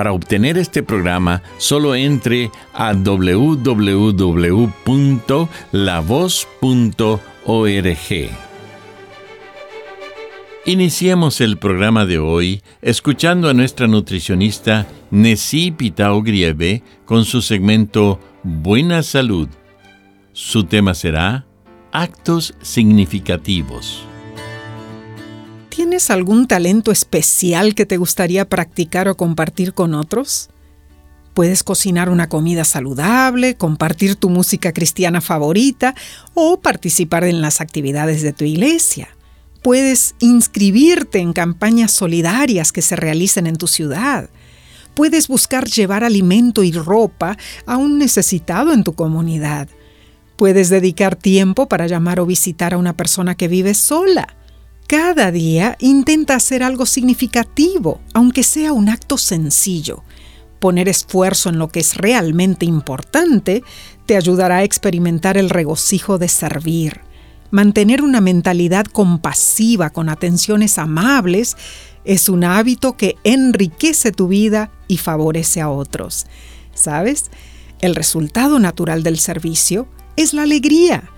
Para obtener este programa, solo entre a www.lavoz.org. Iniciemos el programa de hoy escuchando a nuestra nutricionista Nessie Pitao Grieve con su segmento Buena Salud. Su tema será Actos Significativos. ¿Tienes algún talento especial que te gustaría practicar o compartir con otros? Puedes cocinar una comida saludable, compartir tu música cristiana favorita o participar en las actividades de tu iglesia. Puedes inscribirte en campañas solidarias que se realicen en tu ciudad. Puedes buscar llevar alimento y ropa a un necesitado en tu comunidad. Puedes dedicar tiempo para llamar o visitar a una persona que vive sola. Cada día intenta hacer algo significativo, aunque sea un acto sencillo. Poner esfuerzo en lo que es realmente importante te ayudará a experimentar el regocijo de servir. Mantener una mentalidad compasiva con atenciones amables es un hábito que enriquece tu vida y favorece a otros. ¿Sabes? El resultado natural del servicio es la alegría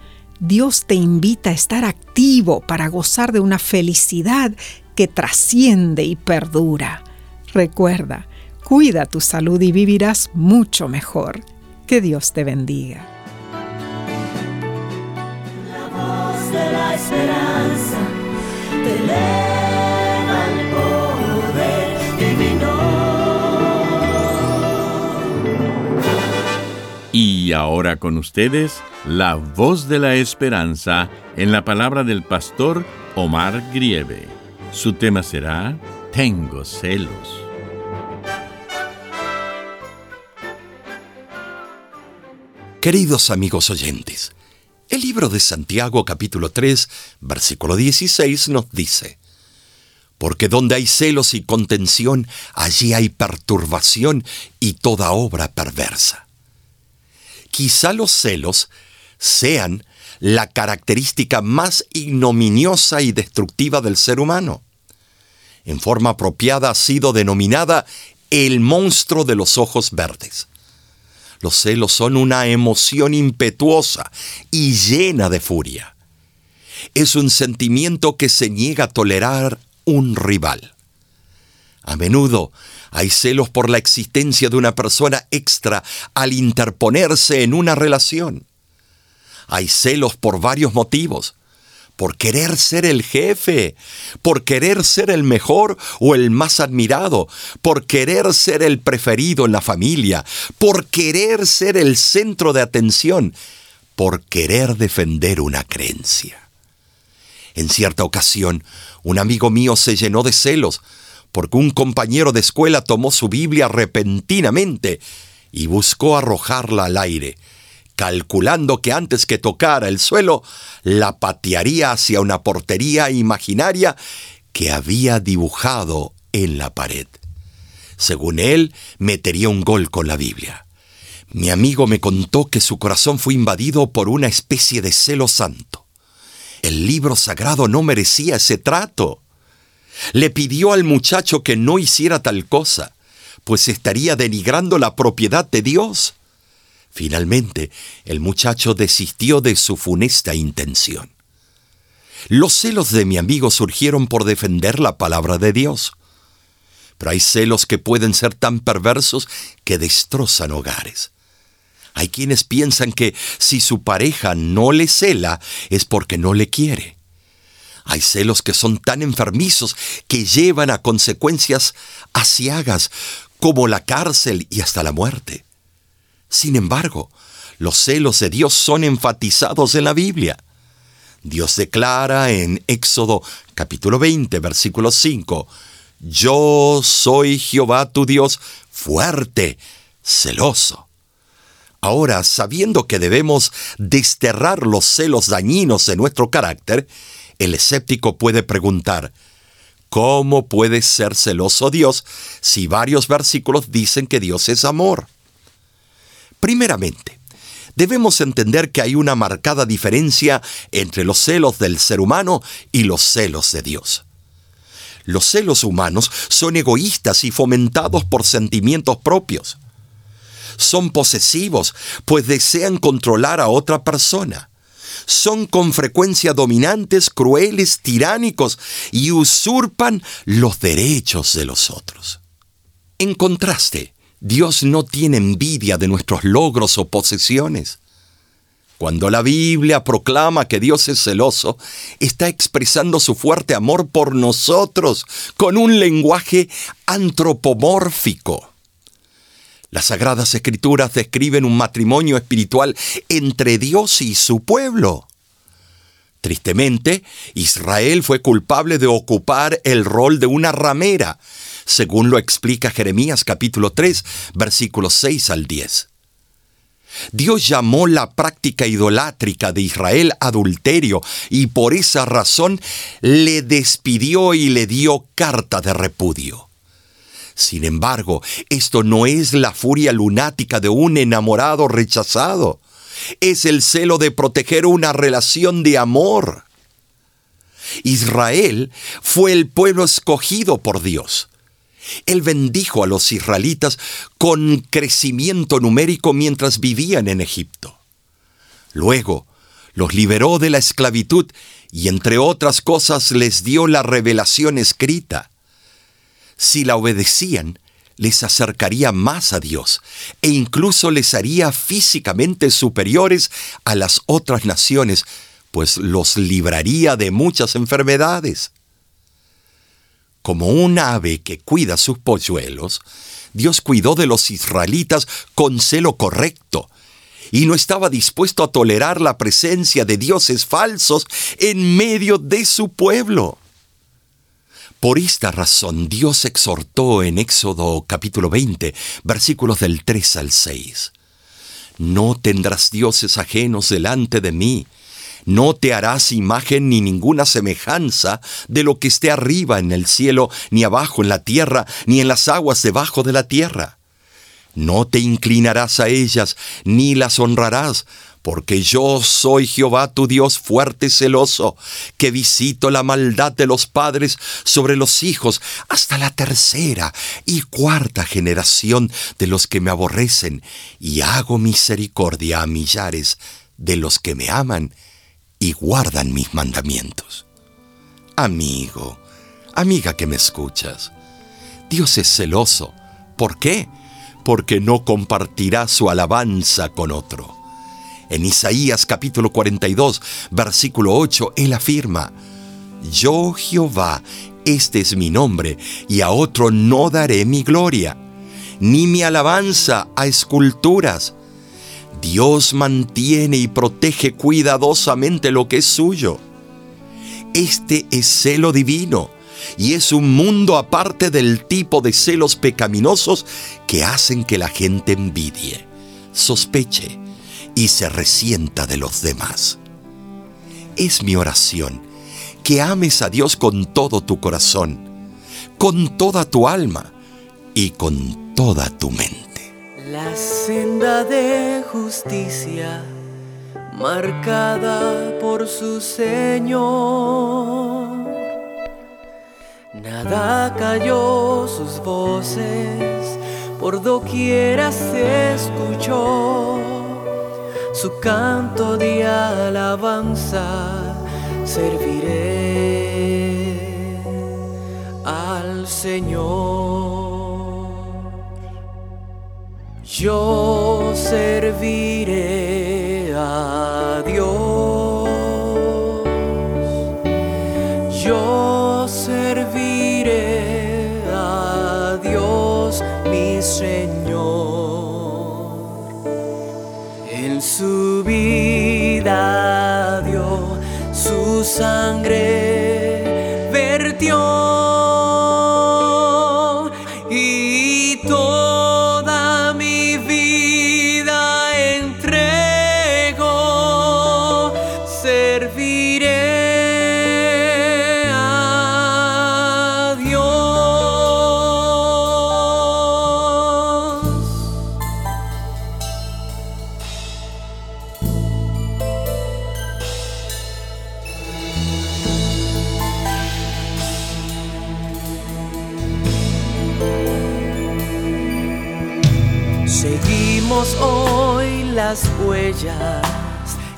Dios te invita a estar activo para gozar de una felicidad que trasciende y perdura. Recuerda, cuida tu salud y vivirás mucho mejor. Que Dios te bendiga. La voz de la esperanza te Y ahora con ustedes, la voz de la esperanza en la palabra del pastor Omar Grieve. Su tema será Tengo celos. Queridos amigos oyentes, el libro de Santiago capítulo 3, versículo 16 nos dice, Porque donde hay celos y contención, allí hay perturbación y toda obra perversa quizá los celos sean la característica más ignominiosa y destructiva del ser humano. En forma apropiada ha sido denominada el monstruo de los ojos verdes. Los celos son una emoción impetuosa y llena de furia. Es un sentimiento que se niega a tolerar un rival. A menudo hay celos por la existencia de una persona extra al interponerse en una relación. Hay celos por varios motivos. Por querer ser el jefe, por querer ser el mejor o el más admirado, por querer ser el preferido en la familia, por querer ser el centro de atención, por querer defender una creencia. En cierta ocasión, un amigo mío se llenó de celos porque un compañero de escuela tomó su Biblia repentinamente y buscó arrojarla al aire, calculando que antes que tocara el suelo, la patearía hacia una portería imaginaria que había dibujado en la pared. Según él, metería un gol con la Biblia. Mi amigo me contó que su corazón fue invadido por una especie de celo santo. El libro sagrado no merecía ese trato. Le pidió al muchacho que no hiciera tal cosa, pues estaría denigrando la propiedad de Dios. Finalmente, el muchacho desistió de su funesta intención. Los celos de mi amigo surgieron por defender la palabra de Dios. Pero hay celos que pueden ser tan perversos que destrozan hogares. Hay quienes piensan que si su pareja no le cela es porque no le quiere. Hay celos que son tan enfermizos que llevan a consecuencias asiagas como la cárcel y hasta la muerte. Sin embargo, los celos de Dios son enfatizados en la Biblia. Dios declara en Éxodo capítulo 20, versículo 5, Yo soy Jehová tu Dios fuerte, celoso. Ahora, sabiendo que debemos desterrar los celos dañinos de nuestro carácter, el escéptico puede preguntar, ¿cómo puede ser celoso Dios si varios versículos dicen que Dios es amor? Primeramente, debemos entender que hay una marcada diferencia entre los celos del ser humano y los celos de Dios. Los celos humanos son egoístas y fomentados por sentimientos propios. Son posesivos, pues desean controlar a otra persona son con frecuencia dominantes, crueles, tiránicos y usurpan los derechos de los otros. En contraste, Dios no tiene envidia de nuestros logros o posesiones. Cuando la Biblia proclama que Dios es celoso, está expresando su fuerte amor por nosotros con un lenguaje antropomórfico. Las Sagradas Escrituras describen un matrimonio espiritual entre Dios y su pueblo. Tristemente, Israel fue culpable de ocupar el rol de una ramera, según lo explica Jeremías capítulo 3, versículos 6 al 10. Dios llamó la práctica idolátrica de Israel adulterio y por esa razón le despidió y le dio carta de repudio. Sin embargo, esto no es la furia lunática de un enamorado rechazado. Es el celo de proteger una relación de amor. Israel fue el pueblo escogido por Dios. Él bendijo a los israelitas con crecimiento numérico mientras vivían en Egipto. Luego, los liberó de la esclavitud y entre otras cosas les dio la revelación escrita. Si la obedecían, les acercaría más a Dios e incluso les haría físicamente superiores a las otras naciones, pues los libraría de muchas enfermedades. Como un ave que cuida sus polluelos, Dios cuidó de los israelitas con celo correcto, y no estaba dispuesto a tolerar la presencia de dioses falsos en medio de su pueblo. Por esta razón Dios exhortó en Éxodo capítulo 20, versículos del 3 al 6. No tendrás dioses ajenos delante de mí, no te harás imagen ni ninguna semejanza de lo que esté arriba en el cielo, ni abajo en la tierra, ni en las aguas debajo de la tierra. No te inclinarás a ellas, ni las honrarás, porque yo soy Jehová tu Dios fuerte y celoso, que visito la maldad de los padres sobre los hijos hasta la tercera y cuarta generación de los que me aborrecen, y hago misericordia a millares de los que me aman y guardan mis mandamientos. Amigo, amiga que me escuchas, Dios es celoso. ¿Por qué? Porque no compartirá su alabanza con otro. En Isaías capítulo 42, versículo 8, él afirma, Yo Jehová, este es mi nombre, y a otro no daré mi gloria, ni mi alabanza a esculturas. Dios mantiene y protege cuidadosamente lo que es suyo. Este es celo divino y es un mundo aparte del tipo de celos pecaminosos que hacen que la gente envidie, sospeche y se resienta de los demás. Es mi oración que ames a Dios con todo tu corazón, con toda tu alma y con toda tu mente. La senda de justicia marcada por su Señor. Nada cayó sus voces, por doquiera se escuchó su canto de alabanza serviré al Señor. Yo serviré a Dios. Yo serviré a Dios, mi Señor. En su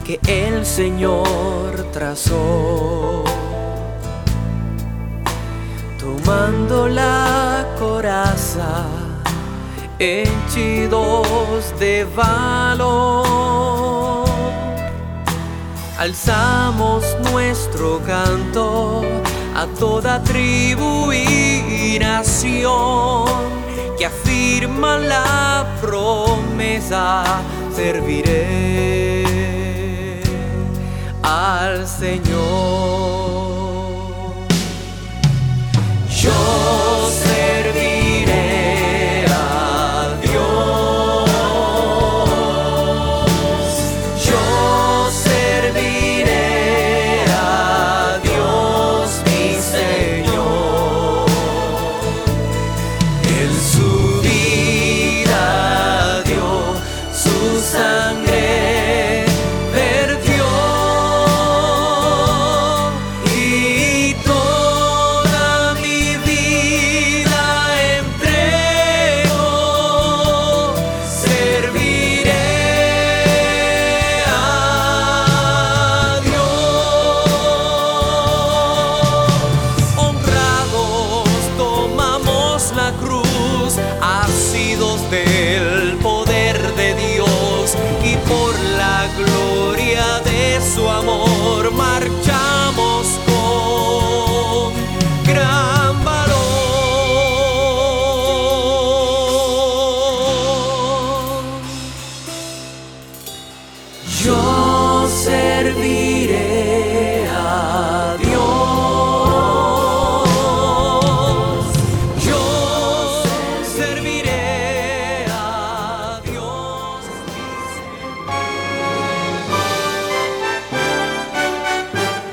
que el Señor trazó. Tomando la coraza, henchidos de valor, alzamos nuestro canto a toda tribu y nación que afirma la promesa serviré al Señor. su amor.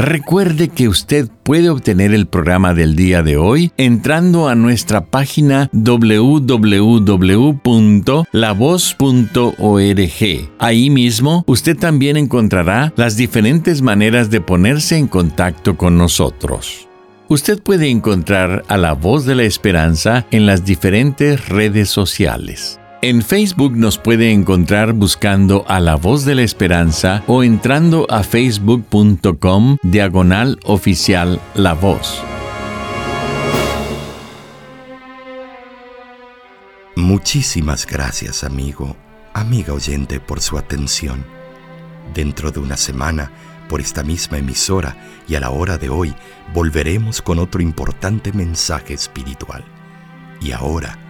Recuerde que usted puede obtener el programa del día de hoy entrando a nuestra página www.lavoz.org. Ahí mismo usted también encontrará las diferentes maneras de ponerse en contacto con nosotros. Usted puede encontrar a la voz de la esperanza en las diferentes redes sociales. En Facebook nos puede encontrar buscando a la voz de la esperanza o entrando a facebook.com diagonal oficial la voz. Muchísimas gracias amigo, amiga oyente por su atención. Dentro de una semana, por esta misma emisora y a la hora de hoy, volveremos con otro importante mensaje espiritual. Y ahora,